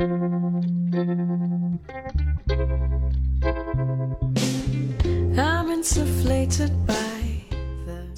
I'm insufflated by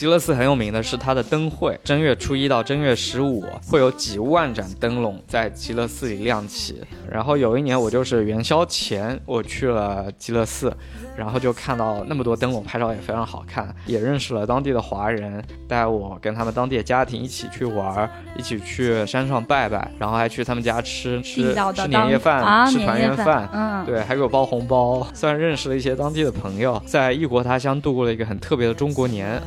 极乐寺很有名的是它的灯会，正月初一到正月十五会有几万盏灯笼在极乐寺里亮起。然后有一年我就是元宵前我去了极乐寺，然后就看到那么多灯笼，拍照也非常好看，也认识了当地的华人，带我跟他们当地的家庭一起去玩，一起去山上拜拜，然后还去他们家吃吃吃年夜饭，吃团圆饭，嗯，对，还给我包红包，算认识了一些当地的朋友，在异国他乡度过了一个很特别的中国年。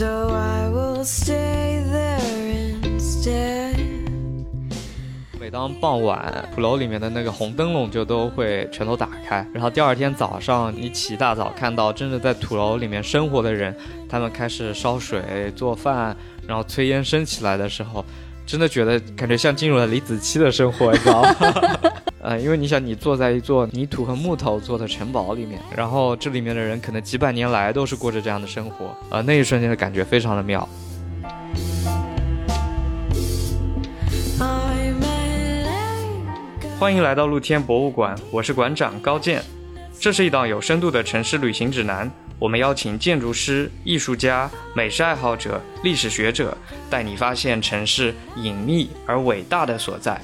So I will stay there instead. 每当傍晚，土楼里面的那个红灯笼就都会全都打开，然后第二天早上你起大早看到真的在土楼里面生活的人，他们开始烧水做饭，然后炊烟升起来的时候，真的觉得感觉像进入了李子柒的生活，你知道吗？呃，因为你想，你坐在一座泥土和木头做的城堡里面，然后这里面的人可能几百年来都是过着这样的生活，呃，那一瞬间的感觉非常的妙。欢迎来到露天博物馆，我是馆长高健，这是一档有深度的城市旅行指南，我们邀请建筑师、艺术家、美食爱好者、历史学者，带你发现城市隐秘而伟大的所在。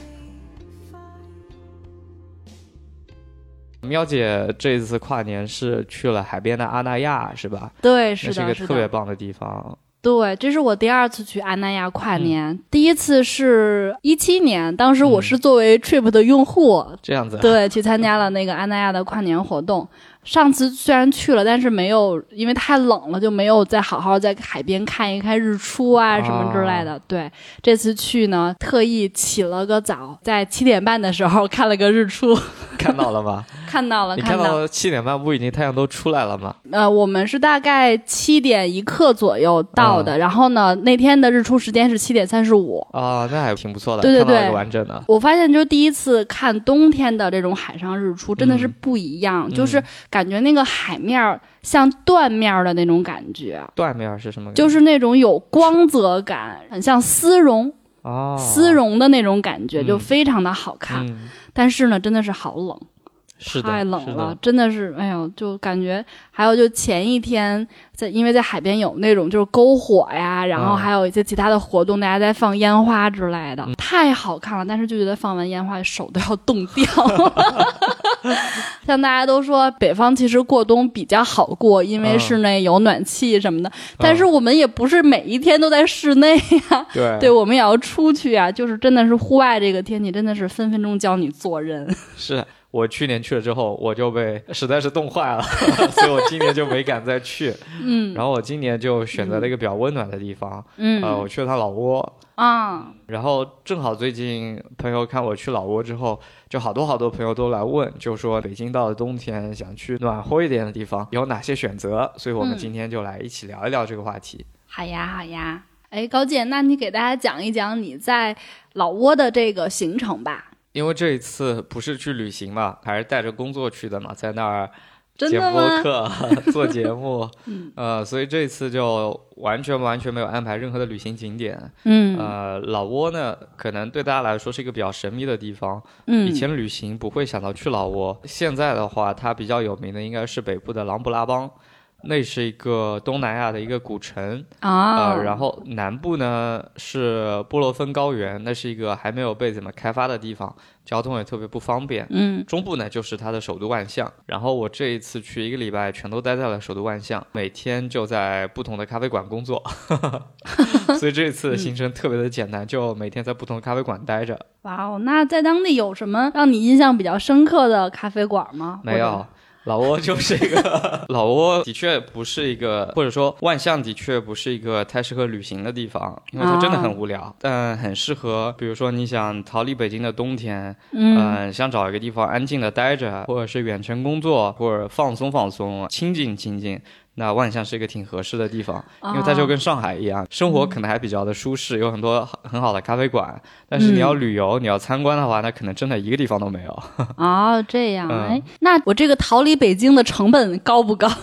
喵姐这一次跨年是去了海边的阿那亚，是吧？对，是的，是一个特别棒的地方。对，这是我第二次去阿那亚跨年，第一次是一七年，当时我是作为 Trip 的用户，这样子，对，去参加了那个阿那亚的跨年活动。上次虽然去了，但是没有，因为太冷了，就没有再好好在海边看一看日出啊什么之类的。对，这次去呢，特意起了个早，在七点半的时候看了个日出。看到了吗？看到了。你看到七点半不已经太阳都出来了吗？呃，我们是大概七点一刻左右到的，然后呢，那天的日出时间是七点三十五。啊，那还挺不错的。对对对，完整的。我发现，就是第一次看冬天的这种海上日出，真的是不一样，就是。感觉那个海面像缎面的那种感觉。缎面是什么？就是那种有光泽感，很像丝绒哦，丝绒的那种感觉，就非常的好看。但是呢，真的是好冷。太冷了，真的是，哎呦，就感觉还有就前一天在，因为在海边有那种就是篝火呀，然后还有一些其他的活动，大家在放烟花之类的，太好看了。但是就觉得放完烟花手都要冻掉。像大家都说北方其实过冬比较好过，因为室内有暖气什么的。但是我们也不是每一天都在室内呀，对，对我们也要出去啊。就是真的是户外这个天气，真的是分分钟教你做人。是。我去年去了之后，我就被 实在是冻坏了，所以我今年就没敢再去。嗯，然后我今年就选择了一个比较温暖的地方。嗯，呃，我去了趟老挝。啊，然后正好最近朋友看我去老挝之后，就好多好多朋友都来问，就说北京到了冬天想去暖和一点的地方有哪些选择，所以我们今天就来一起聊一聊这个话题。好呀，好呀。哎，高姐，那你给大家讲一讲你在老挝的这个行程吧。因为这一次不是去旅行嘛，还是带着工作去的嘛，在那儿剪播客、做节目，呃，所以这一次就完全完全没有安排任何的旅行景点。嗯，呃，老挝呢，可能对大家来说是一个比较神秘的地方。嗯，以前旅行不会想到去老挝，现在的话，它比较有名的应该是北部的琅勃拉邦。那是一个东南亚的一个古城啊，呃，然后南部呢是波罗芬高原，那是一个还没有被怎么开发的地方，交通也特别不方便。嗯，中部呢就是它的首都万象，然后我这一次去一个礼拜，全都待在了首都万象，每天就在不同的咖啡馆工作，所以这次的行程特别的简单，就每天在不同的咖啡馆待着。哇哦，那在当地有什么让你印象比较深刻的咖啡馆吗？没有。老挝就是一个，老挝的确不是一个，或者说万象的确不是一个太适合旅行的地方，因为它真的很无聊，但很适合，比如说你想逃离北京的冬天，嗯，想找一个地方安静的待着，或者是远程工作，或者放松放松，清静清静。那万象是一个挺合适的地方，因为它就跟上海一样，生活可能还比较的舒适，有很多很好的咖啡馆。但是你要旅游，你要参观的话，那可能真的一个地方都没有。哦，这样，哎，那我这个逃离北京的成本高不高？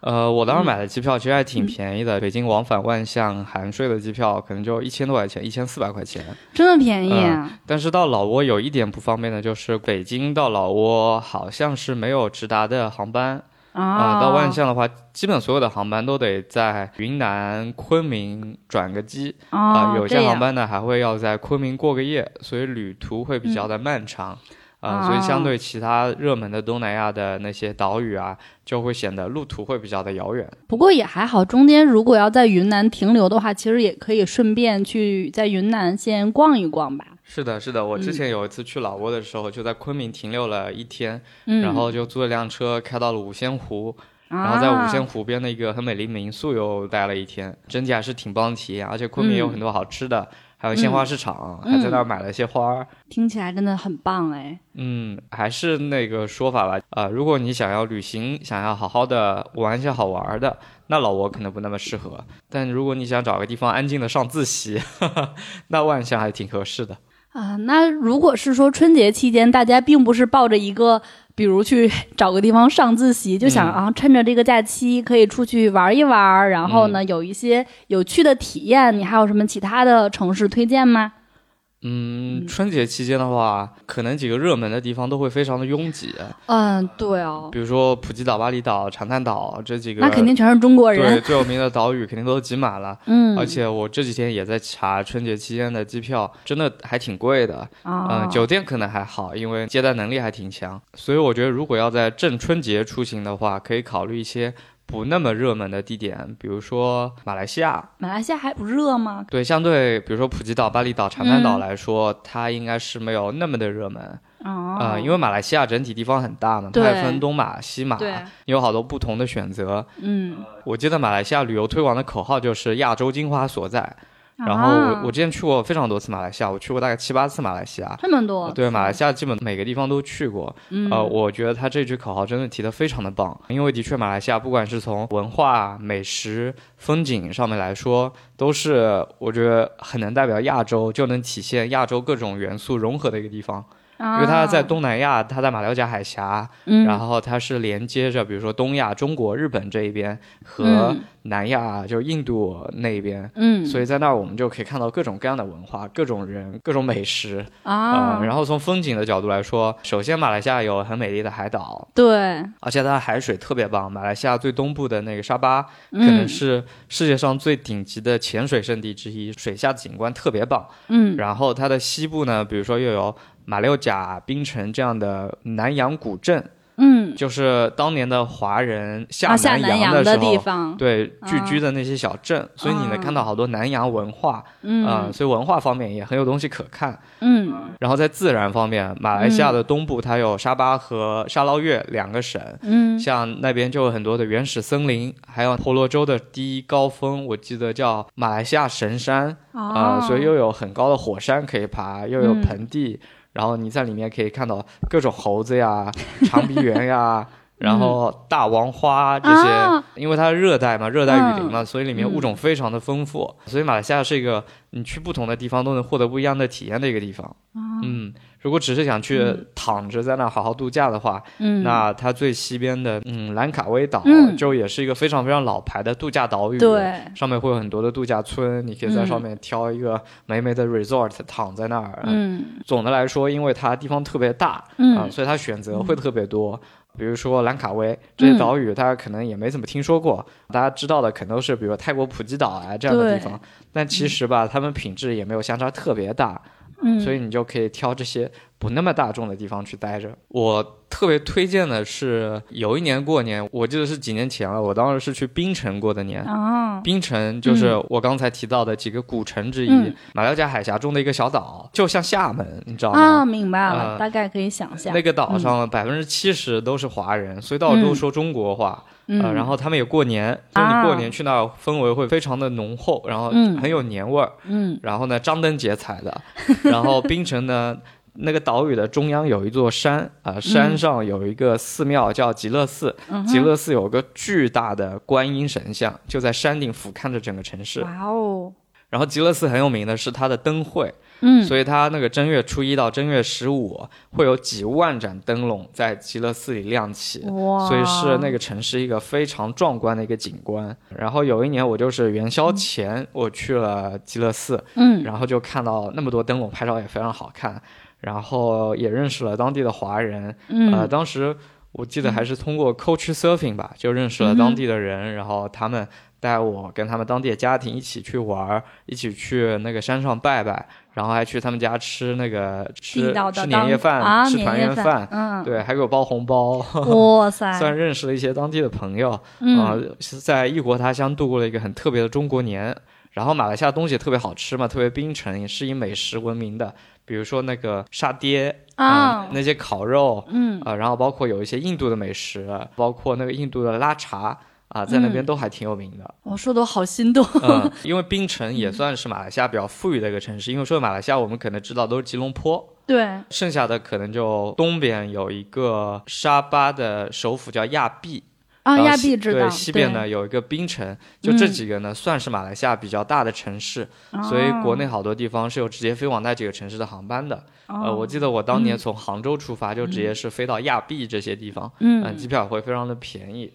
呃，我当时买的机票其实还挺便宜的，北京往返万象含税的机票可能就一千多块钱，一千四百块钱，真的便宜。但是到老挝有一点不方便的就是北京到老挝好像是没有直达的航班啊。到万象的话，基本所有的航班都得在云南昆明转个机啊，有些航班呢还会要在昆明过个夜，所以旅途会比较的漫长。啊，所以相对其他热门的东南亚的那些岛屿啊，就会显得路途会比较的遥远。不过也还好，中间如果要在云南停留的话，其实也可以顺便去在云南先逛一逛吧。是的，是的，我之前有一次去老挝的时候，就在昆明停留了一天，然后就租了辆车开到了五仙湖，然后在五仙湖边的一个很美丽民宿又待了一天，整体还是挺棒的体验。而且昆明有很多好吃的。还有鲜花市场，还在那儿买了些花儿，听起来真的很棒哎。嗯，还是那个说法吧，呃，如果你想要旅行，想要好好的玩一些好玩的，那老挝可能不那么适合。但如果你想找个地方安静的上自习，那万象还挺合适的。啊，那如果是说春节期间，大家并不是抱着一个。比如去 找个地方上自习，就想啊，趁着这个假期可以出去玩一玩，然后呢，有一些有趣的体验。你还有什么其他的城市推荐吗？嗯，春节期间的话，可能几个热门的地方都会非常的拥挤。嗯，对哦。比如说普吉岛、巴厘岛、长滩岛这几个，那肯定全是中国人。对，最有名的岛屿肯定都挤满了。嗯。而且我这几天也在查春节期间的机票，真的还挺贵的。嗯，酒店可能还好，因为接待能力还挺强。所以我觉得，如果要在正春节出行的话，可以考虑一些。不那么热门的地点，比如说马来西亚。马来西亚还不热吗？对，相对比如说普吉岛、巴厘岛、长滩岛来说，它应该是没有那么的热门。哦。啊，因为马来西亚整体地方很大嘛，它还分东马、西马，有好多不同的选择。嗯。我记得马来西亚旅游推广的口号就是“亚洲精华所在”。然后我我之前去过非常多次马来西亚，我去过大概七八次马来西亚，这么多。对，马来西亚基本每个地方都去过。呃，我觉得他这句口号真的提的非常的棒，因为的确马来西亚不管是从文化、美食、风景上面来说，都是我觉得很能代表亚洲，就能体现亚洲各种元素融合的一个地方。因为它在东南亚，它在马六甲海峡，然后它是连接着，比如说东亚、中国、日本这一边和南亚，就是印度那一边，嗯，所以在那儿我们就可以看到各种各样的文化、各种人、各种美食啊。然后从风景的角度来说，首先马来西亚有很美丽的海岛，对，而且它的海水特别棒。马来西亚最东部的那个沙巴，可能是世界上最顶级的潜水圣地之一，水下景观特别棒。嗯，然后它的西部呢，比如说又有。马六甲、槟城这样的南洋古镇，嗯，就是当年的华人下南洋的地方，对聚居的那些小镇，所以你能看到好多南洋文化，嗯，所以文化方面也很有东西可看，嗯。然后在自然方面，马来西亚的东部它有沙巴和沙捞越两个省，嗯，像那边就有很多的原始森林，还有婆罗洲的第一高峰，我记得叫马来西亚神山，啊，所以又有很高的火山可以爬，又有盆地。然后你在里面可以看到各种猴子呀、长臂猿呀，然后大王花这些，因为它热带嘛，热带雨林嘛，所以里面物种非常的丰富。所以马来西亚是一个你去不同的地方都能获得不一样的体验的一个地方。嗯。如果只是想去躺着在那好好度假的话，嗯，那它最西边的嗯兰卡威岛就也是一个非常非常老牌的度假岛屿，对，上面会有很多的度假村，你可以在上面挑一个美美的 resort 躺在那儿。嗯，总的来说，因为它地方特别大，嗯，所以它选择会特别多。比如说兰卡威这些岛屿，大家可能也没怎么听说过，大家知道的可能都是比如泰国普吉岛啊这样的地方，但其实吧，他们品质也没有相差特别大。所以你就可以挑这些不那么大众的地方去待着。我特别推荐的是，有一年过年，我记得是几年前了，我当时是去槟城过的年。哦，槟城就是我刚才提到的几个古城之一，马六甲海峡中的一个小岛，就像厦门，你知道吗？啊，明白了，大概可以想象。那个岛上百分之七十都是华人，所以到处都说中国话。嗯，然后他们也过年，就你过年去那儿，氛围会非常的浓厚，然后很有年味儿。嗯，然后呢，张灯结彩的。然后槟城呢，那个岛屿的中央有一座山啊，山上有一个寺庙叫极乐寺，极乐寺有个巨大的观音神像，就在山顶俯瞰着整个城市。哇哦！然后极乐寺很有名的是它的灯会。嗯，所以它那个正月初一到正月十五会有几万盏灯笼在极乐寺里亮起，哇，所以是那个城市一个非常壮观的一个景观。然后有一年我就是元宵前我去了极乐寺，嗯，然后就看到那么多灯笼，拍照也非常好看，然后也认识了当地的华人，嗯，呃，当时我记得还是通过 Coach Surfing 吧，就认识了当地的人，然后他们。带我跟他们当地的家庭一起去玩，一起去那个山上拜拜，然后还去他们家吃那个吃吃年夜饭，吃团圆饭，嗯，对，还给我包红包，哇 塞，算认识了一些当地的朋友，啊，在异国他乡度过了一个很特别的中国年。然后马来西亚东西也特别好吃嘛，特别槟城也是以美食闻名的，比如说那个沙爹啊，那些烤肉，嗯啊，然后包括有一些印度的美食，包括那个印度的拉茶。啊，在那边都还挺有名的。我说的我好心动。嗯，因为槟城也算是马来西亚比较富裕的一个城市。因为说马来西亚，我们可能知道都是吉隆坡。对。剩下的可能就东边有一个沙巴的首府叫亚庇。啊，亚庇知道。对，西边呢有一个槟城，就这几个呢算是马来西亚比较大的城市。所以国内好多地方是有直接飞往那几个城市的航班的。呃，我记得我当年从杭州出发，就直接是飞到亚庇这些地方。嗯。机票会非常的便宜。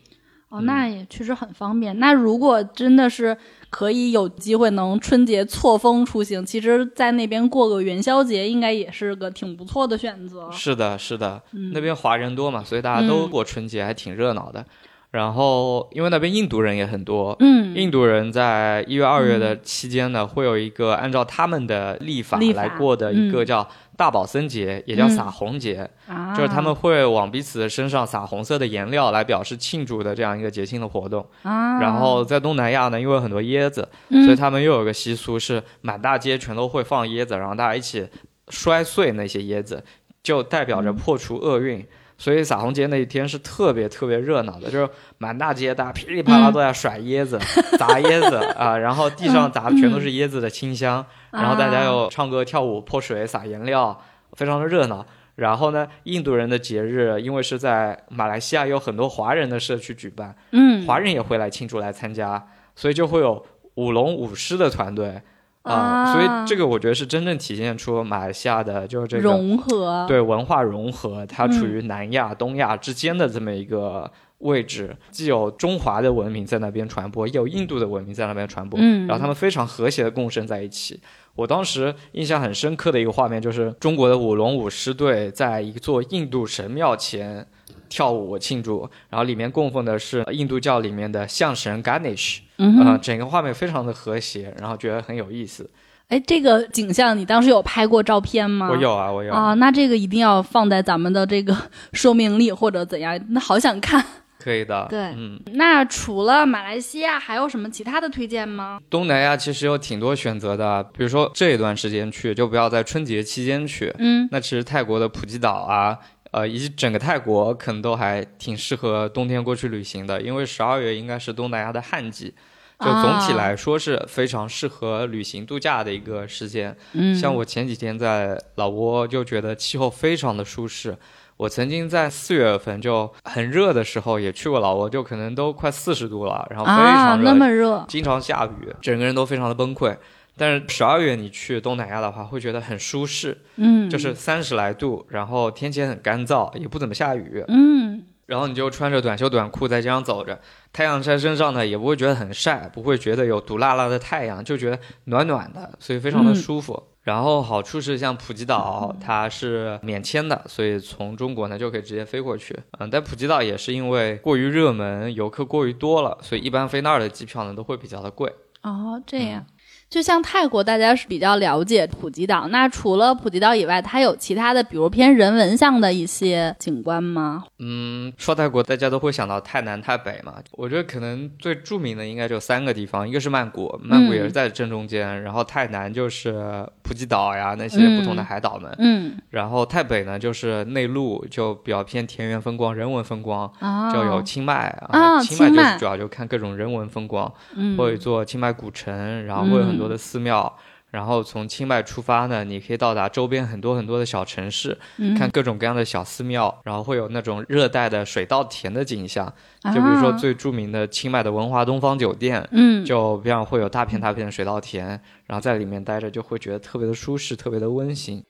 哦，那也确实很方便。那如果真的是可以有机会能春节错峰出行，其实，在那边过个元宵节，应该也是个挺不错的选择。是的，是的，那边华人多嘛，所以大家都过春节，还挺热闹的。然后，因为那边印度人也很多，嗯，印度人在一月、二月的期间呢，会有一个按照他们的历法来过的一个叫大宝森节，也叫撒红节，就是他们会往彼此的身上撒红色的颜料来表示庆祝的这样一个节庆的活动。然后在东南亚呢，因为很多椰子，所以他们又有个习俗是满大街全都会放椰子，然后大家一起摔碎那些椰子，就代表着破除厄运。所以撒红节那一天是特别特别热闹的，就是满大街大家噼里啪啦都在甩椰子、砸椰子啊，然后地上砸的全都是椰子的清香，然后大家又唱歌跳舞、泼水、撒颜料，非常的热闹。然后呢，印度人的节日因为是在马来西亚有很多华人的社区举办，嗯，华人也会来庆祝来参加，所以就会有舞龙舞狮的团队。啊，所以这个我觉得是真正体现出马来西亚的，就是这个融合，对文化融合，它处于南亚、东亚之间的这么一个位置，既有中华的文明在那边传播，也有印度的文明在那边传播，嗯，然后他们非常和谐的共生在一起。我当时印象很深刻的一个画面，就是中国的舞龙舞狮队在一座印度神庙前跳舞庆祝，然后里面供奉的是印度教里面的象神 Ganesh。嗯，整个画面非常的和谐，然后觉得很有意思。哎，这个景象你当时有拍过照片吗？我有啊，我有啊。那这个一定要放在咱们的这个说明里或者怎样？那好想看。可以的。对，嗯。那除了马来西亚，还有什么其他的推荐吗？东南亚其实有挺多选择的，比如说这一段时间去，就不要在春节期间去。嗯。那其实泰国的普吉岛啊。呃，以及整个泰国可能都还挺适合冬天过去旅行的，因为十二月应该是东南亚的旱季，就总体来说是非常适合旅行度假的一个时间。嗯，像我前几天在老挝就觉得气候非常的舒适。我曾经在四月份就很热的时候也去过老挝，就可能都快四十度了，然后非常热，那么热，经常下雨，整个人都非常的崩溃。但是十二月你去东南亚的话，会觉得很舒适，嗯，就是三十来度，然后天气很干燥，也不怎么下雨，嗯，然后你就穿着短袖短裤在街上走着，太阳晒身上呢，也不会觉得很晒，不会觉得有毒辣辣的太阳，就觉得暖暖的，所以非常的舒服。然后好处是像普吉岛，它是免签的，所以从中国呢就可以直接飞过去。嗯，但普吉岛也是因为过于热门，游客过于多了，所以一般飞那儿的机票呢都会比较的贵。哦，这样。就像泰国，大家是比较了解普吉岛。那除了普吉岛以外，它有其他的，比如偏人文向的一些景观吗？嗯，说泰国，大家都会想到泰南、泰北嘛。我觉得可能最著名的应该就三个地方，一个是曼谷，曼谷也是在正中间。然后泰南就是普吉岛呀，那些不同的海岛们。嗯。然后泰北呢，就是内陆，就比较偏田园风光、人文风光，就有清迈啊。清迈就是主要就看各种人文风光。嗯。会做清迈古城，然后会有很。多的寺庙，然后从清迈出发呢，你可以到达周边很多很多的小城市，看各种各样的小寺庙，然后会有那种热带的水稻田的景象，就比如说最著名的清迈的文华东方酒店，嗯，就边上会有大片大片的水稻田，然后在里面待着就会觉得特别的舒适，特别的温馨。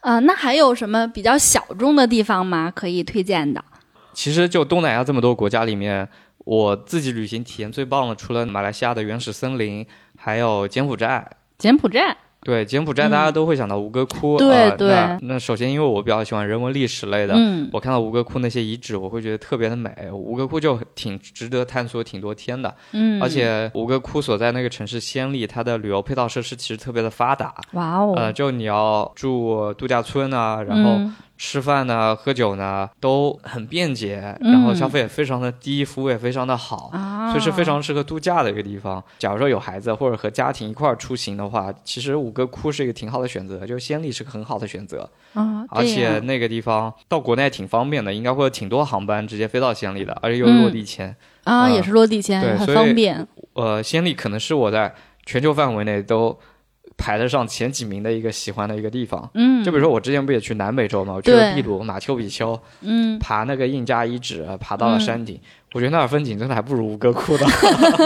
啊，那还有什么比较小众的地方吗？可以推荐的？其实就东南亚这么多国家里面，我自己旅行体验最棒的，除了马来西亚的原始森林，还有柬埔寨。柬埔寨，对柬埔寨，大家都会想到吴哥窟。对对。那首先，因为我比较喜欢人文历史类的，我看到吴哥窟那些遗址，我会觉得特别的美。吴哥窟就挺值得探索挺多天的。嗯。而且吴哥窟所在那个城市暹粒，它的旅游配套设施其实特别的发达。哇哦。呃，就你要住度假村啊，然后。吃饭呢，喝酒呢，都很便捷，然后消费也非常的低，服务也非常的好，所以是非常适合度假的一个地方。假如说有孩子或者和家庭一块儿出行的话，其实五个窟是一个挺好的选择，就是暹粒是个很好的选择。啊，而且那个地方到国内挺方便的，应该会有挺多航班直接飞到暹粒的，而且又落地签啊，也是落地签，很方便。呃，暹粒可能是我在全球范围内都。排得上前几名的一个喜欢的一个地方，嗯，就比如说我之前不也去南美洲嘛，我去了秘鲁、马丘比丘，嗯，爬那个印加遗址，爬到了山顶，我觉得那儿风景真的还不如吴哥窟的，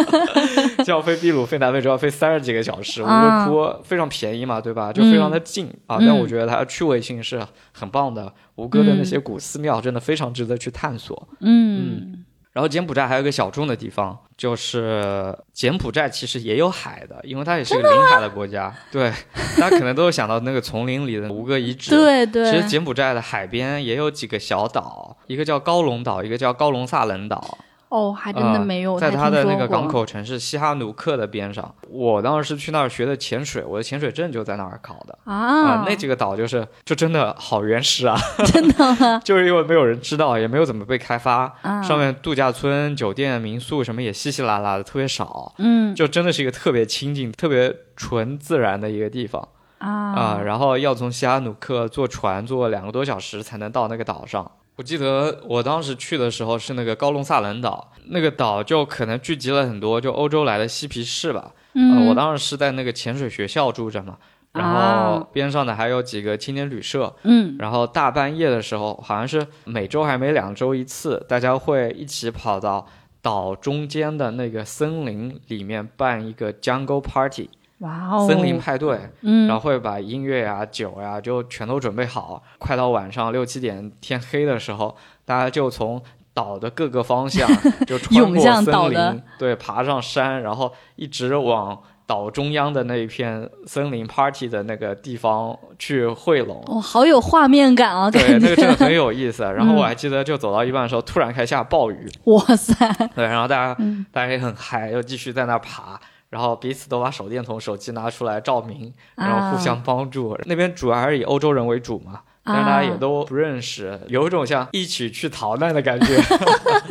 就要飞秘鲁、飞南美洲要飞三十几个小时，吴哥窟非常便宜嘛，对吧？就非常的近啊，但我觉得它的趣味性是很棒的，吴哥的那些古寺庙真的非常值得去探索，嗯。然后柬埔寨还有一个小众的地方，就是柬埔寨其实也有海的，因为它也是个临海的国家。对，大家可能都有想到那个丛林里的吴哥遗址。对对。其实柬埔寨的海边也有几个小岛，一个叫高龙岛，一个叫高龙萨冷岛。哦，还真的没有。在它的那个港口城市西哈努克的边上，我当时是去那儿学的潜水，我的潜水证就在那儿考的啊。那几个岛就是，就真的好原始啊！真的，就是因为没有人知道，也没有怎么被开发，上面度假村、酒店、民宿什么也稀稀拉拉的，特别少。嗯，就真的是一个特别清静、特别纯自然的一个地方啊啊！然后要从西哈努克坐船坐两个多小时才能到那个岛上。我记得我当时去的时候是那个高龙萨冷岛，那个岛就可能聚集了很多就欧洲来的嬉皮士吧。嗯，我当时是在那个潜水学校住着嘛，然后边上的还有几个青年旅社。嗯，然后大半夜的时候，好像是每周还每两周一次，大家会一起跑到岛中间的那个森林里面办一个 Jungle Party。哇哦！森林派对，嗯，然后会把音乐呀、酒呀就全都准备好。快到晚上六七点天黑的时候，大家就从岛的各个方向 就穿过森林，对，爬上山，然后一直往岛中央的那一片森林 party 的那个地方去汇拢。哦，好有画面感啊！对，那个真的很有意思。然后我还记得，就走到一半的时候，突然开始下暴雨。哇塞！对，然后大家大家也很嗨，又继续在那爬。然后彼此都把手电筒、手机拿出来照明，然后互相帮助。那边主要还是以欧洲人为主嘛，但是大家也都不认识，有一种像一起去逃难的感觉。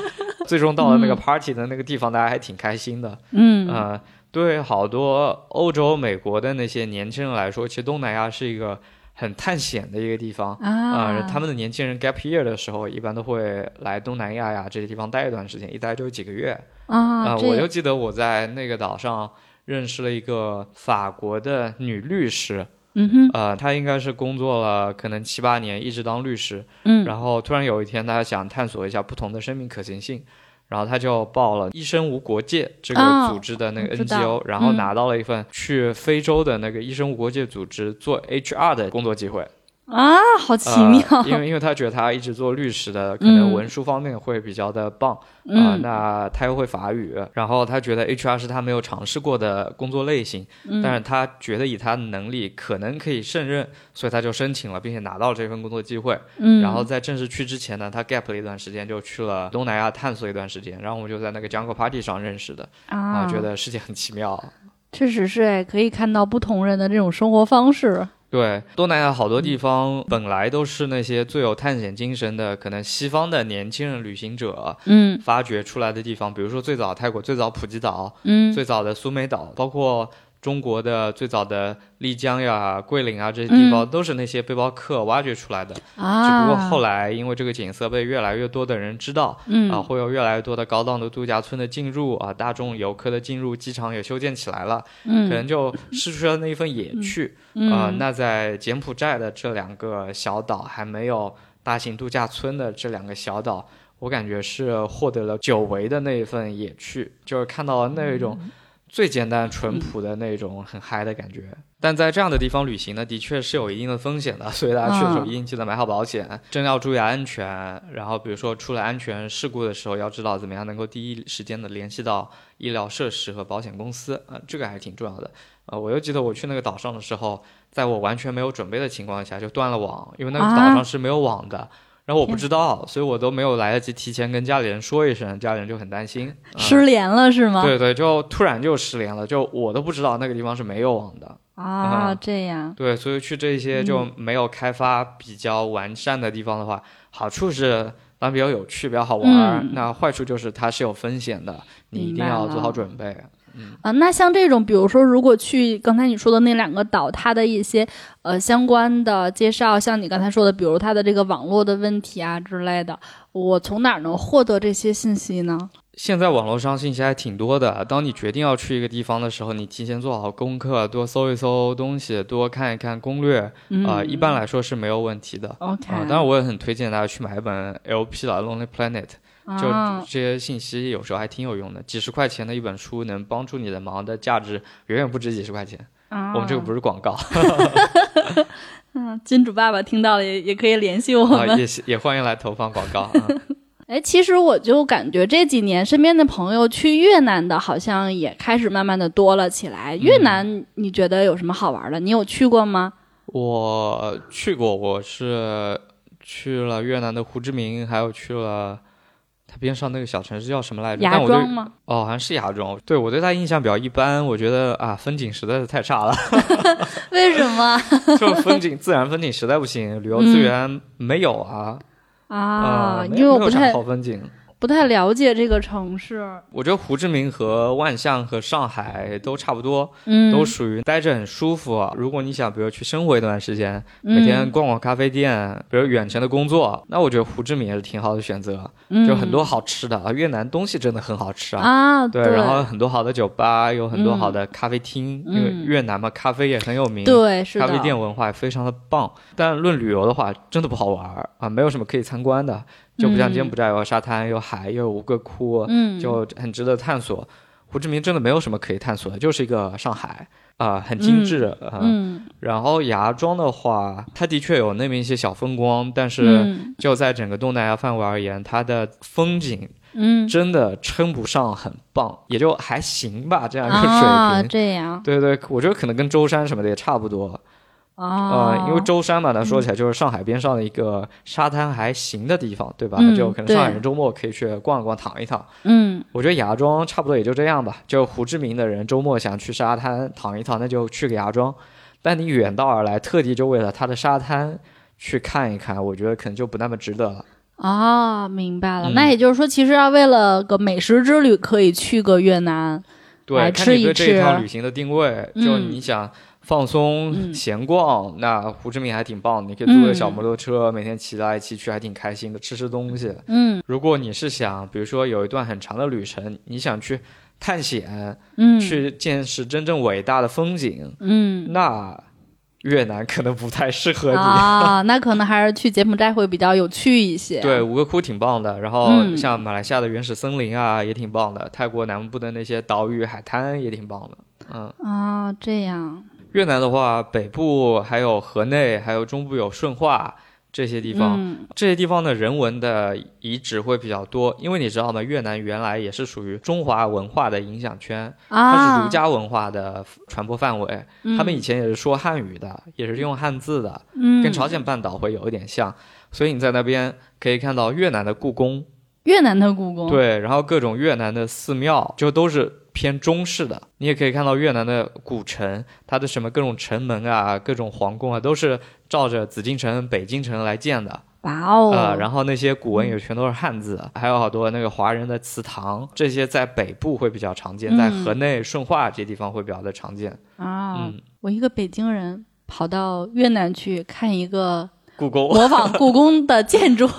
最终到了那个 party 的那个地方，大家还挺开心的。嗯，呃，对好多欧洲、美国的那些年轻人来说，其实东南亚是一个很探险的一个地方啊。他们的年轻人 gap year 的时候，一般都会来东南亚呀这些地方待一段时间，一待就几个月。啊，我就记得我在那个岛上认识了一个法国的女律师，嗯哼，呃，她应该是工作了可能七八年，一直当律师，嗯，然后突然有一天，她想探索一下不同的生命可行性，然后他就报了医生无国界这个组织的那个 NGO，然后拿到了一份去非洲的那个医生无国界组织做 HR 的工作机会。啊，好奇妙！因为因为他觉得他一直做律师的，可能文书方面会比较的棒啊。那他又会法语，然后他觉得 HR 是他没有尝试过的工作类型，但是他觉得以他的能力可能可以胜任，所以他就申请了，并且拿到了这份工作机会。嗯，然后在正式去之前呢，他 gap 了一段时间，就去了东南亚探索一段时间。然后我们就在那个 Jungle Party 上认识的啊，觉得世界很奇妙。确实是哎，可以看到不同人的这种生活方式。对，东南亚好多地方本来都是那些最有探险精神的，可能西方的年轻人旅行者，嗯，发掘出来的地方。比如说最早泰国最早普吉岛，嗯，最早的苏梅岛，包括。中国的最早的丽江呀、桂林啊这些地方，都是那些背包客挖掘出来的。啊，只不过后来因为这个景色被越来越多的人知道，啊，会有越来越多的高档的度假村的进入啊，大众游客的进入，机场也修建起来了，嗯可能就失去了那一份野趣。啊，那在柬埔寨的这两个小岛还没有大型度假村的这两个小岛。我感觉是获得了久违的那一份野趣，就是看到了那一种最简单淳朴的那种很嗨的感觉。但在这样的地方旅行呢，的确是有一定的风险的，所以大家去的时候一定记得买好保险，真要注意安全。然后比如说出了安全事故的时候，要知道怎么样能够第一时间的联系到医疗设施和保险公司啊，这个还是挺重要的。呃，我又记得我去那个岛上的时候，在我完全没有准备的情况下就断了网，因为那个岛上是没有网的。然后我不知道，所以我都没有来得及提前跟家里人说一声，家里人就很担心。失联了是吗？对对，就突然就失联了，就我都不知道那个地方是没有网的。啊，这样。对，所以去这些就没有开发比较完善的地方的话，好处是当然比较有趣，比较好玩。那坏处就是它是有风险的，你一定要做好准备。啊，那像这种，比如说，如果去刚才你说的那两个岛，它的一些呃相关的介绍，像你刚才说的，比如它的这个网络的问题啊之类的，我从哪儿能获得这些信息呢？现在网络上信息还挺多的。当你决定要去一个地方的时候，你提前做好功课，多搜一搜东西，多看一看攻略，啊，一般来说是没有问题的。OK，当然我也很推荐大家去买一本 LP 的《Lonely Planet》。就这些信息有时候还挺有用的，几十块钱的一本书能帮助你的忙的价值远远不止几十块钱。我们这个不是广告。嗯，金主爸爸听到了也也可以联系我们，也也欢迎来投放广告。哎，其实我就感觉这几年身边的朋友去越南的，好像也开始慢慢的多了起来。越南你觉得有什么好玩的？你有去过吗？我去过，我是去了越南的胡志明，还有去了。它边上那个小城市叫什么来着？芽庄吗？哦，好像是芽庄。对我对它印象比较一般，我觉得啊，风景实在是太差了。为什么？就风景，自然风景实在不行，旅游资源没有啊。啊，因为我不太好风景。不太了解这个城市，我觉得胡志明和万象和上海都差不多，嗯，都属于待着很舒服。如果你想，比如去生活一段时间，每天逛逛咖啡店，比如远程的工作，那我觉得胡志明也是挺好的选择，就很多好吃的啊。越南东西真的很好吃啊，啊，对，然后很多好的酒吧，有很多好的咖啡厅，因为越南嘛，咖啡也很有名，对，是咖啡店文化也非常的棒。但论旅游的话，真的不好玩啊，没有什么可以参观的。就不像柬埔寨有沙滩、有海、又有吴哥窟，就很值得探索。胡志明真的没有什么可以探索的，就是一个上海啊，很精致啊。然后芽庄的话，它的确有那么一些小风光，但是就在整个东南亚范围而言，它的风景，嗯，真的称不上很棒，也就还行吧，这样一个水平。啊，这样。对对，我觉得可能跟舟山什么的也差不多。啊，因为舟山嘛，那说起来就是上海边上的一个沙滩还行的地方，对吧？就可能上海人周末可以去逛一逛、躺一躺。嗯，我觉得芽庄差不多也就这样吧。就胡志明的人周末想去沙滩躺一躺，那就去个芽庄。但你远道而来，特地就为了它的沙滩去看一看，我觉得可能就不那么值得了。哦，明白了。那也就是说，其实要为了个美食之旅，可以去个越南，对，吃一吃。这一趟旅行的定位，就你想。放松闲逛，那胡志明还挺棒的。你可以租个小摩托车，每天骑来骑去，还挺开心的。吃吃东西。嗯，如果你是想，比如说有一段很长的旅程，你想去探险，嗯，去见识真正伟大的风景，嗯，那越南可能不太适合你啊。那可能还是去柬埔寨会比较有趣一些。对，吴哥窟挺棒的。然后像马来西亚的原始森林啊，也挺棒的。泰国南部的那些岛屿海滩也挺棒的。嗯啊，这样。越南的话，北部还有河内，还有中部有顺化这些地方，这些地方的人文的遗址会比较多。因为你知道吗？越南原来也是属于中华文化的影响圈，它是儒家文化的传播范围。他们以前也是说汉语的，也是用汉字的，跟朝鲜半岛会有一点像。所以你在那边可以看到越南的故宫，越南的故宫，对，然后各种越南的寺庙，就都是。偏中式的，你也可以看到越南的古城，它的什么各种城门啊，各种皇宫啊，都是照着紫禁城、北京城来建的哇哦！啊，然后那些古文也全都是汉字，还有好多那个华人的祠堂，这些在北部会比较常见，在河内、顺化这些地方会比较的常见。啊，我一个北京人跑到越南去看一个故宫，模仿故宫的建筑，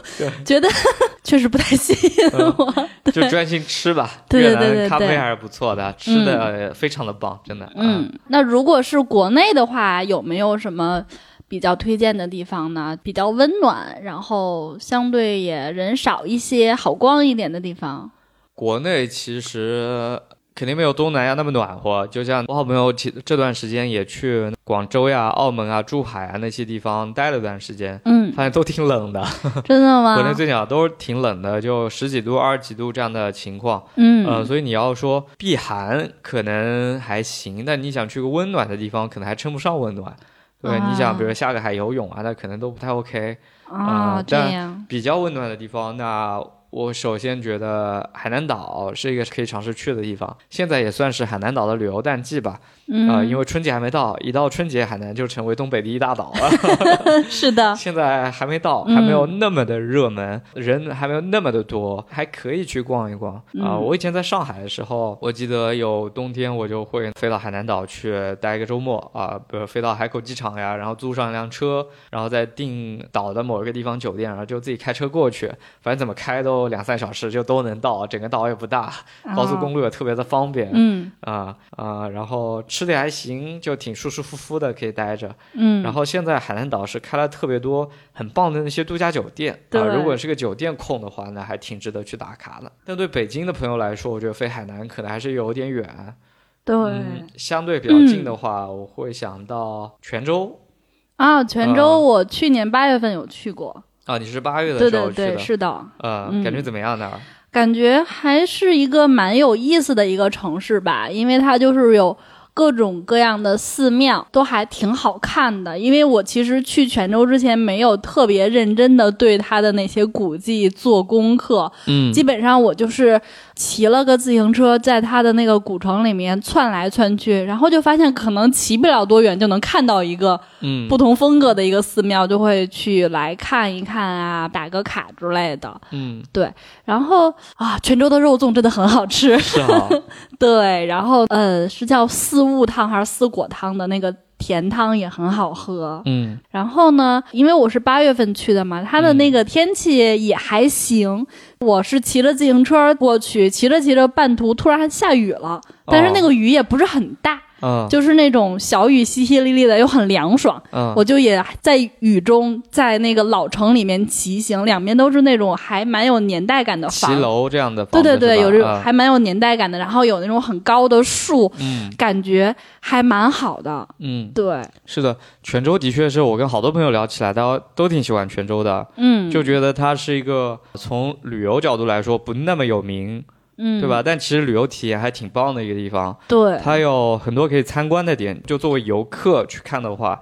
觉得 确实不太吸引我，就专心吃吧。对对对，咖啡还是不错的，吃的非常的棒，真的。嗯，那如果是国内的话，有没有什么？比较推荐的地方呢，比较温暖，然后相对也人少一些，好逛一点的地方。国内其实肯定没有东南亚那么暖和，就像我好朋友这段时间也去广州呀、澳门啊、珠海啊那些地方待了段时间，嗯，发现都挺冷的。真的吗？国内最近都挺冷的，就十几度、二十几度这样的情况。嗯，呃，所以你要说避寒可能还行，但你想去个温暖的地方，可能还称不上温暖。对，你想，比如下个海游泳啊，那可能都不太 OK 啊。这样比较温暖的地方，那。我首先觉得海南岛是一个可以尝试去的地方，现在也算是海南岛的旅游淡季吧。啊，因为春节还没到，一到春节，海南就成为东北第一大岛了。是的，现在还没到，还没有那么的热门，人还没有那么的多，还可以去逛一逛啊。我以前在上海的时候，我记得有冬天，我就会飞到海南岛去待一个周末啊，比如飞到海口机场呀，然后租上一辆车，然后再订岛的某一个地方酒店，然后就自己开车过去，反正怎么开都。两三小时就都能到，整个岛也不大，高速公路也特别的方便。嗯啊啊，然后吃的还行，就挺舒舒服服的，可以待着。嗯，然后现在海南岛是开了特别多很棒的那些度假酒店啊，如果是个酒店控的话，那还挺值得去打卡的。但对北京的朋友来说，我觉得飞海南可能还是有点远。对，相对比较近的话，我会想到泉州。啊，泉州，我去年八月份有去过。啊，你是八月的时候去的，对对对，是的，呃，感觉怎么样呢？感觉还是一个蛮有意思的一个城市吧，因为它就是有。各种各样的寺庙都还挺好看的，因为我其实去泉州之前没有特别认真的对它的那些古迹做功课，嗯，基本上我就是骑了个自行车在它的那个古城里面窜来窜去，然后就发现可能骑不了多远就能看到一个，嗯，不同风格的一个寺庙，就会去来看一看啊，打个卡之类的，嗯，对，然后啊，泉州的肉粽真的很好吃，是啊，对，然后呃，是叫四。雾汤还是丝果汤的那个甜汤也很好喝，嗯，然后呢，因为我是八月份去的嘛，它的那个天气也还行。我是骑着自行车过去，骑着骑着半途突然下雨了，但是那个雨也不是很大。嗯，就是那种小雨淅淅沥沥的，又很凉爽。嗯，我就也在雨中，在那个老城里面骑行，两边都是那种还蛮有年代感的房，骑楼这样的。对对对，有这种还蛮有年代感的，然后有那种很高的树，嗯，感觉还蛮好的。嗯，对，是的，泉州的确是我跟好多朋友聊起来，大家都挺喜欢泉州的。嗯，就觉得它是一个从旅游角度来说不那么有名。嗯，对吧？但其实旅游体验还挺棒的一个地方，对，它有很多可以参观的点。就作为游客去看的话。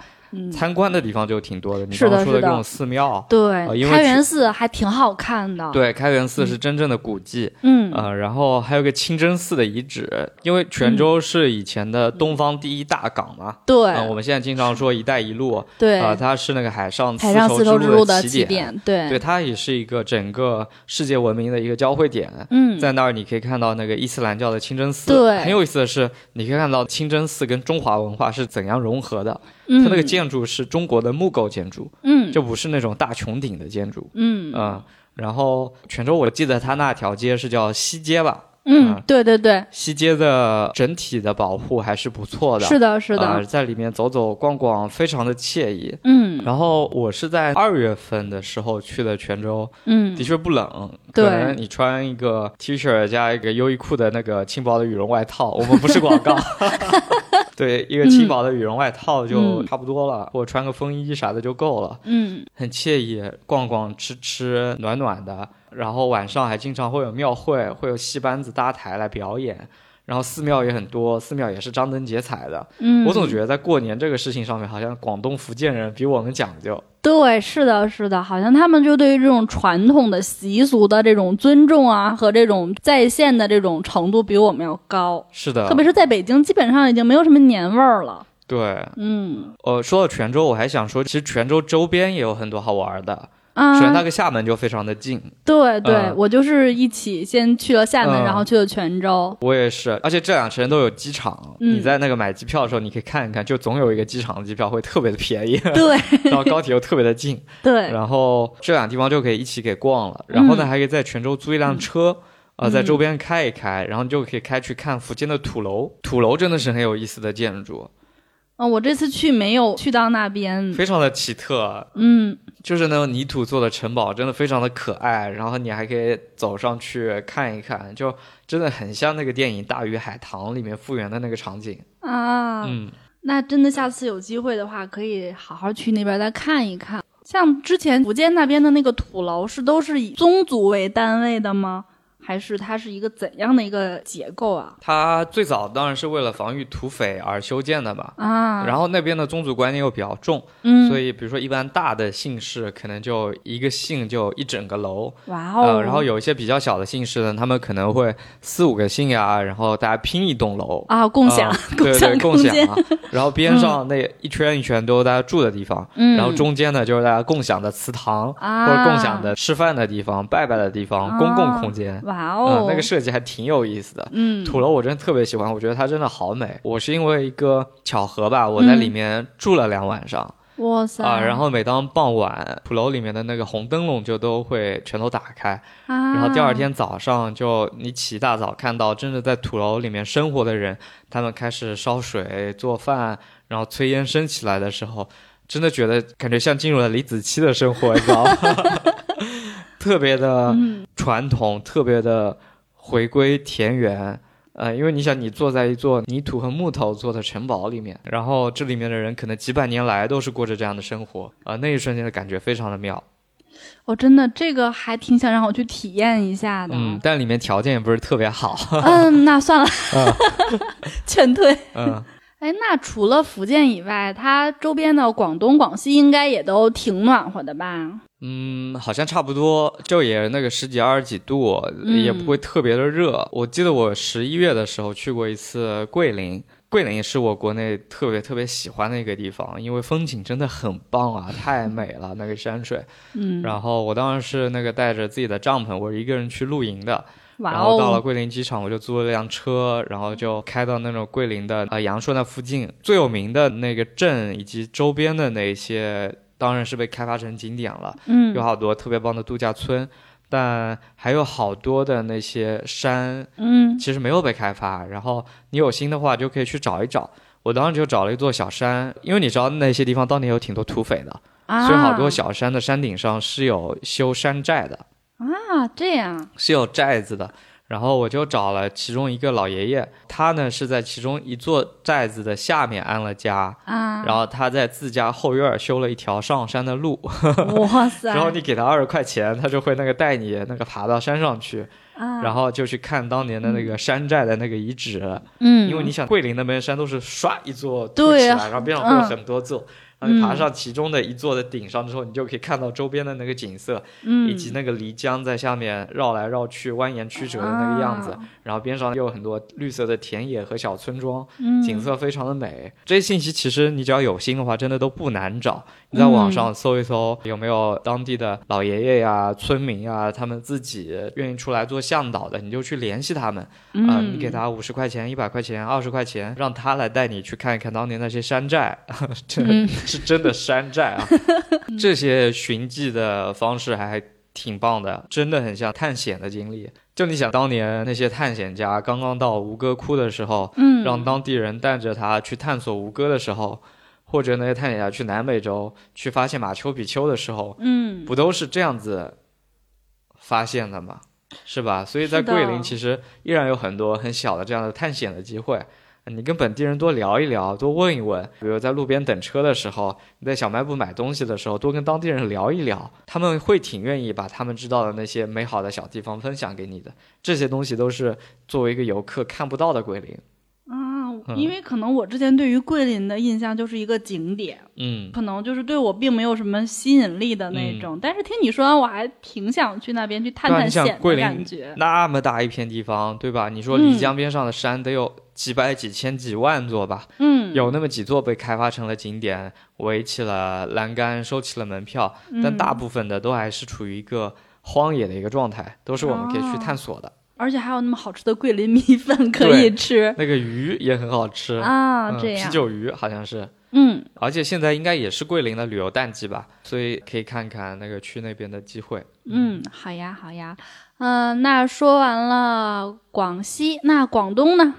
参观的地方就挺多的，你刚刚说的这种寺庙，对，开元寺还挺好看的。对，开元寺是真正的古迹，嗯，呃，然后还有个清真寺的遗址，因为泉州是以前的东方第一大港嘛，对，我们现在经常说“一带一路”，对，啊，它是那个海上海上丝绸之路的起点，对，对，它也是一个整个世界文明的一个交汇点。嗯，在那儿你可以看到那个伊斯兰教的清真寺，对，很有意思的是，你可以看到清真寺跟中华文化是怎样融合的。它那个建筑是中国的木构建筑，嗯，就不是那种大穹顶的建筑，嗯嗯。然后泉州，我记得它那条街是叫西街吧？嗯，对对对。西街的整体的保护还是不错的，是的，是的。在里面走走逛逛，非常的惬意。嗯。然后我是在二月份的时候去的泉州，嗯，的确不冷，可能你穿一个 T 恤加一个优衣库的那个轻薄的羽绒外套，我们不是广告。对，一个轻薄的羽绒外套就差不多了，或者穿个风衣啥的就够了。嗯，很惬意，逛逛吃吃，暖暖的。然后晚上还经常会有庙会，会有戏班子搭台来表演。然后寺庙也很多，寺庙也是张灯结彩的。嗯，我总觉得在过年这个事情上面，好像广东福建人比我们讲究。对，是的，是的，好像他们就对于这种传统的习俗的这种尊重啊，和这种在线的这种程度比我们要高。是的，特别是在北京，基本上已经没有什么年味儿了。对，嗯，呃，说到泉州，我还想说，其实泉州周边也有很多好玩的。首先，它跟厦门就非常的近。对对，我就是一起先去了厦门，然后去了泉州。我也是，而且这两城都有机场。你在那个买机票的时候，你可以看一看，就总有一个机场的机票会特别的便宜。对，然后高铁又特别的近。对，然后这两个地方就可以一起给逛了。然后呢，还可以在泉州租一辆车，啊，在周边开一开，然后你就可以开去看福建的土楼。土楼真的是很有意思的建筑。嗯，我这次去没有去到那边，非常的奇特。嗯。就是那种泥土做的城堡，真的非常的可爱。然后你还可以走上去看一看，就真的很像那个电影《大鱼海棠》里面复原的那个场景啊。嗯，那真的下次有机会的话，可以好好去那边再看一看。像之前福建那边的那个土楼，是都是以宗族为单位的吗？还是它是一个怎样的一个结构啊？它最早当然是为了防御土匪而修建的吧。啊，然后那边的宗族观念又比较重，嗯，所以比如说一般大的姓氏可能就一个姓就一整个楼，哇哦。然后有一些比较小的姓氏呢，他们可能会四五个姓呀，然后大家拼一栋楼啊，共享，对对，共享。然后边上那一圈一圈都是大家住的地方，嗯然后中间呢就是大家共享的祠堂或者共享的吃饭的地方、拜拜的地方、公共空间。哇哦，那个设计还挺有意思的。嗯，土楼我真的特别喜欢，我觉得它真的好美。我是因为一个巧合吧，我在里面住了两晚上。哇塞！啊，然后每当傍晚，土楼里面的那个红灯笼就都会全都打开。然后第二天早上，就你起大早看到真的在土楼里面生活的人，他们开始烧水做饭，然后炊烟升起来的时候，真的觉得感觉像进入了李子柒的生活，你知道吗？特别的传统，特别的回归田园，呃，因为你想，你坐在一座泥土和木头做的城堡里面，然后这里面的人可能几百年来都是过着这样的生活，啊，那一瞬间的感觉非常的妙。我真的这个还挺想让我去体验一下的，嗯，但里面条件也不是特别好。嗯，那算了，劝退。嗯。哎，那除了福建以外，它周边的广东、广西应该也都挺暖和的吧？嗯，好像差不多，就也那个十几、二十几度，也不会特别的热。我记得我十一月的时候去过一次桂林，桂林是我国内特别特别喜欢的一个地方，因为风景真的很棒啊，太美了那个山水。嗯，然后我当时是那个带着自己的帐篷，我一个人去露营的。然后到了桂林机场，我就租了辆车，然后就开到那种桂林的呃阳朔那附近最有名的那个镇以及周边的那些，当然是被开发成景点了。嗯，有好多特别棒的度假村，但还有好多的那些山，嗯，其实没有被开发。然后你有心的话就可以去找一找。我当时就找了一座小山，因为你知道那些地方当年有挺多土匪的，所以好多小山的山顶上是有修山寨的。啊，这样是有寨子的，然后我就找了其中一个老爷爷，他呢是在其中一座寨子的下面安了家啊，然后他在自家后院修了一条上山的路，哇 塞！然后你给他二十块钱，他就会那个带你那个爬到山上去，然后就去看当年的那个山寨的那个遗址，嗯，因为你想桂林那边山都是唰一座凸起来，然后边上会有很多座。然后爬上其中的一座的顶上之后，你就可以看到周边的那个景色，以及那个漓江在下面绕来绕去、蜿蜒曲折的那个样子。然后边上又有很多绿色的田野和小村庄，景色非常的美。这些信息其实你只要有心的话，真的都不难找。你在网上搜一搜，有没有当地的老爷爷呀、村民啊，他们自己愿意出来做向导的，你就去联系他们。嗯，你给他五十块钱、一百块钱、二十块钱，让他来带你去看一看当年那些山寨。这。是真的山寨啊！这些寻迹的方式还挺棒的，真的很像探险的经历。就你想当年那些探险家刚刚到吴哥窟的时候，嗯，让当地人带着他去探索吴哥的时候，或者那些探险家去南美洲去发现马丘比丘的时候，嗯，不都是这样子发现的吗？是吧？所以在桂林其实依然有很多很小的这样的探险的机会。你跟本地人多聊一聊，多问一问，比如在路边等车的时候，你在小卖部买东西的时候，多跟当地人聊一聊，他们会挺愿意把他们知道的那些美好的小地方分享给你的。这些东西都是作为一个游客看不到的桂林。啊，因为可能我之前对于桂林的印象就是一个景点，嗯，可能就是对我并没有什么吸引力的那种。但是听你说完，我还挺想去那边去探探险的感觉。那么大一片地方，对吧？你说漓江边上的山得有。几百、几千、几万座吧。嗯，有那么几座被开发成了景点，围起了栏杆，收起了门票，但大部分的都还是处于一个荒野的一个状态，都是我们可以去探索的。而且还有那么好吃的桂林米粉可以吃，那个鱼也很好吃。啊，这样。啤酒鱼好像是，嗯，而且现在应该也是桂林的旅游淡季吧，所以可以看看那个去那边的机会。嗯，好呀，好呀，嗯，那说完了广西，那广东呢？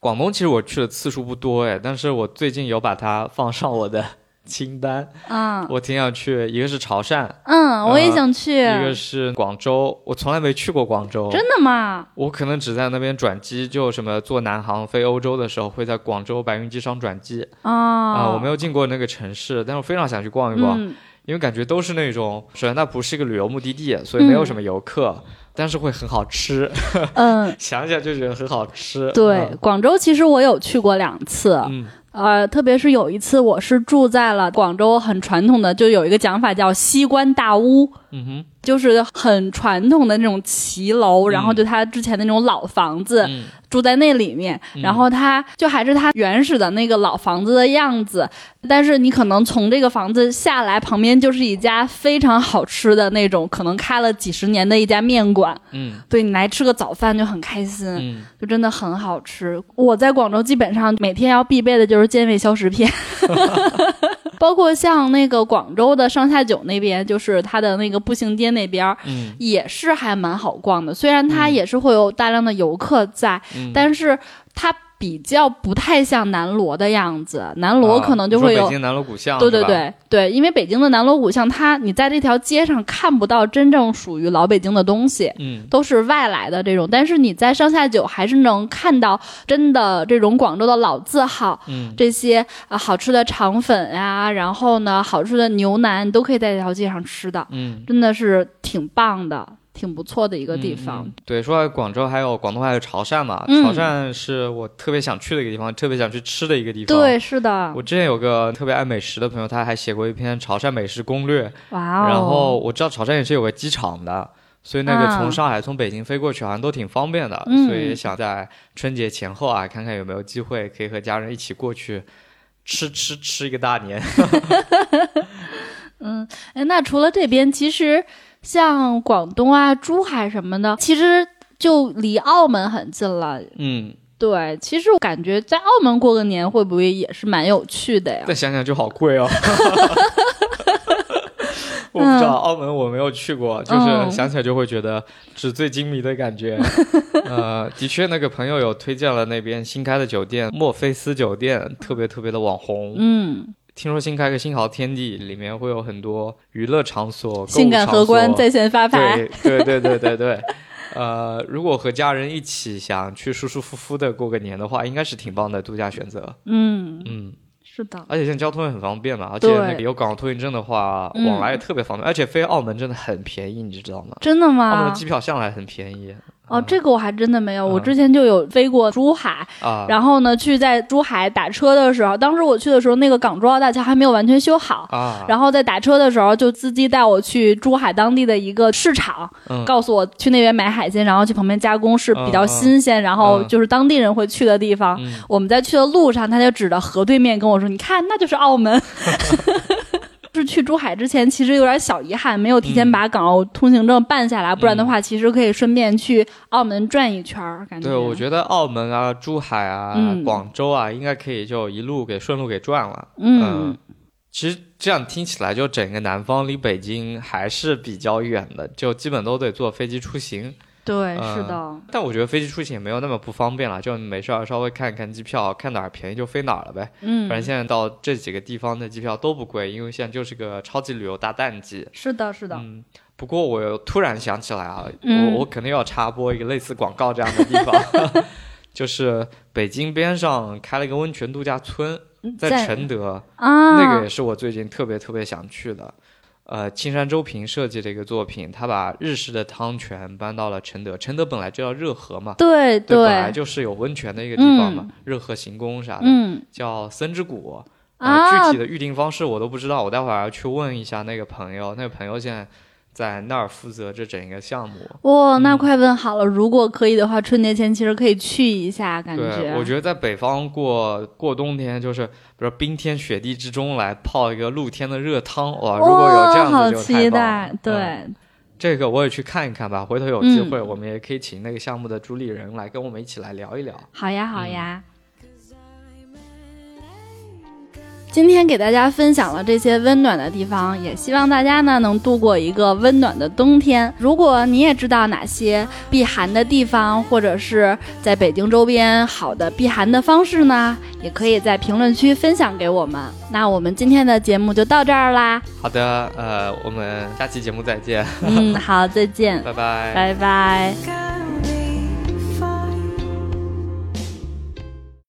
广东其实我去的次数不多哎，但是我最近有把它放上我的。清单啊，我挺想去，一个是潮汕，嗯，我也想去，一个是广州，我从来没去过广州，真的吗？我可能只在那边转机，就什么坐南航飞欧洲的时候，会在广州白云机场转机啊，啊，我没有进过那个城市，但是我非常想去逛一逛，因为感觉都是那种，首先它不是一个旅游目的地，所以没有什么游客，但是会很好吃，嗯，想想就觉得很好吃。对，广州其实我有去过两次，嗯。呃，特别是有一次，我是住在了广州很传统的，就有一个讲法叫西关大屋，嗯哼，就是很传统的那种骑楼，然后就他之前那种老房子。住在那里面，然后他就还是他原始的那个老房子的样子，但是你可能从这个房子下来，旁边就是一家非常好吃的那种，可能开了几十年的一家面馆。嗯，对你来吃个早饭就很开心，嗯，就真的很好吃。我在广州基本上每天要必备的就是健胃消食片。包括像那个广州的上下九那边，就是它的那个步行街那边，嗯，也是还蛮好逛的。虽然它也是会有大量的游客在，但是它。比较不太像南锣的样子，南锣可能就会有北京南锣鼓巷，对对对对，因为北京的南锣鼓巷，它你在这条街上看不到真正属于老北京的东西，嗯，都是外来的这种，但是你在上下九还是能看到真的这种广州的老字号，嗯，这些啊好吃的肠粉呀，然后呢好吃的牛腩，你都可以在这条街上吃的，嗯，真的是挺棒的。挺不错的一个地方。对，说到广州，还有广东，还有潮汕嘛。潮汕是我特别想去的一个地方，特别想去吃的一个地方。对，是的。我之前有个特别爱美食的朋友，他还写过一篇潮汕美食攻略。哇哦！然后我知道潮汕也是有个机场的，所以那个从上海、从北京飞过去好像都挺方便的。所以想在春节前后啊，看看有没有机会可以和家人一起过去吃吃吃一个大年。嗯，哎，那除了这边，其实。像广东啊、珠海什么的，其实就离澳门很近了。嗯，对，其实我感觉在澳门过个年会不会也是蛮有趣的呀？再想想就好贵哦。我不知道澳门我没有去过，就是想起来就会觉得纸醉金迷的感觉。呃，的确，那个朋友有推荐了那边新开的酒店——墨菲斯酒店，特别特别的网红。嗯。听说新开个新豪天地，里面会有很多娱乐场所、性感荷官在线发牌。对对对对对对，呃，如果和家人一起想去舒舒服服的过个年的话，应该是挺棒的度假选择。嗯嗯。是的，而且现在交通也很方便嘛，而且那个有港澳通行证的话，往来也特别方便，而且飞澳门真的很便宜，你知道吗？真的吗？澳门的机票向来很便宜。哦，这个我还真的没有。我之前就有飞过珠海，然后呢，去在珠海打车的时候，当时我去的时候，那个港珠澳大桥还没有完全修好啊。然后在打车的时候，就司机带我去珠海当地的一个市场，告诉我去那边买海鲜，然后去旁边加工是比较新鲜，然后就是当地人会去的地方。我们在去的路上，他就指着河对面跟我说：“你看，那就是澳门。” 是去珠海之前，其实有点小遗憾，没有提前把港澳通行证办下来，不然的话，其实可以顺便去澳门转一圈儿。感觉对，我觉得澳门啊、珠海啊、广州啊，应该可以就一路给顺路给转了。嗯，其实这样听起来，就整个南方离北京还是比较远的，就基本都得坐飞机出行。对，是的。但我觉得飞机出行也没有那么不方便了，就没事儿稍微看看机票，看哪儿便宜就飞哪儿了呗。嗯，反正现在到这几个地方的机票都不贵，因为现在就是个超级旅游大淡季。是的，是的。嗯，不过我又突然想起来啊，我我肯定要插播一个类似广告这样的地方，就是北京边上开了一个温泉度假村，在承德啊，那个也是我最近特别特别想去的。呃，青山周平设计的一个作品，他把日式的汤泉搬到了承德。承德本来就叫热河嘛，对对，本来就是有温泉的一个地方嘛，热河行宫啥的，叫森之谷。啊，具体的预定方式我都不知道，我待会儿要去问一下那个朋友。那个朋友现在在那儿负责这整个项目。哇，那快问好了，如果可以的话，春节前其实可以去一下，感觉。我觉得在北方过过冬天，就是比如冰天雪地之中来泡一个露天的热汤，哇，如果有这样子就太棒。对，这个我也去看一看吧。回头有机会，我们也可以请那个项目的主理人来跟我们一起来聊一聊。好呀，好呀。今天给大家分享了这些温暖的地方，也希望大家呢能度过一个温暖的冬天。如果你也知道哪些避寒的地方，或者是在北京周边好的避寒的方式呢，也可以在评论区分享给我们。那我们今天的节目就到这儿啦。好的，呃，我们下期节目再见。嗯，好，再见，拜拜，拜拜。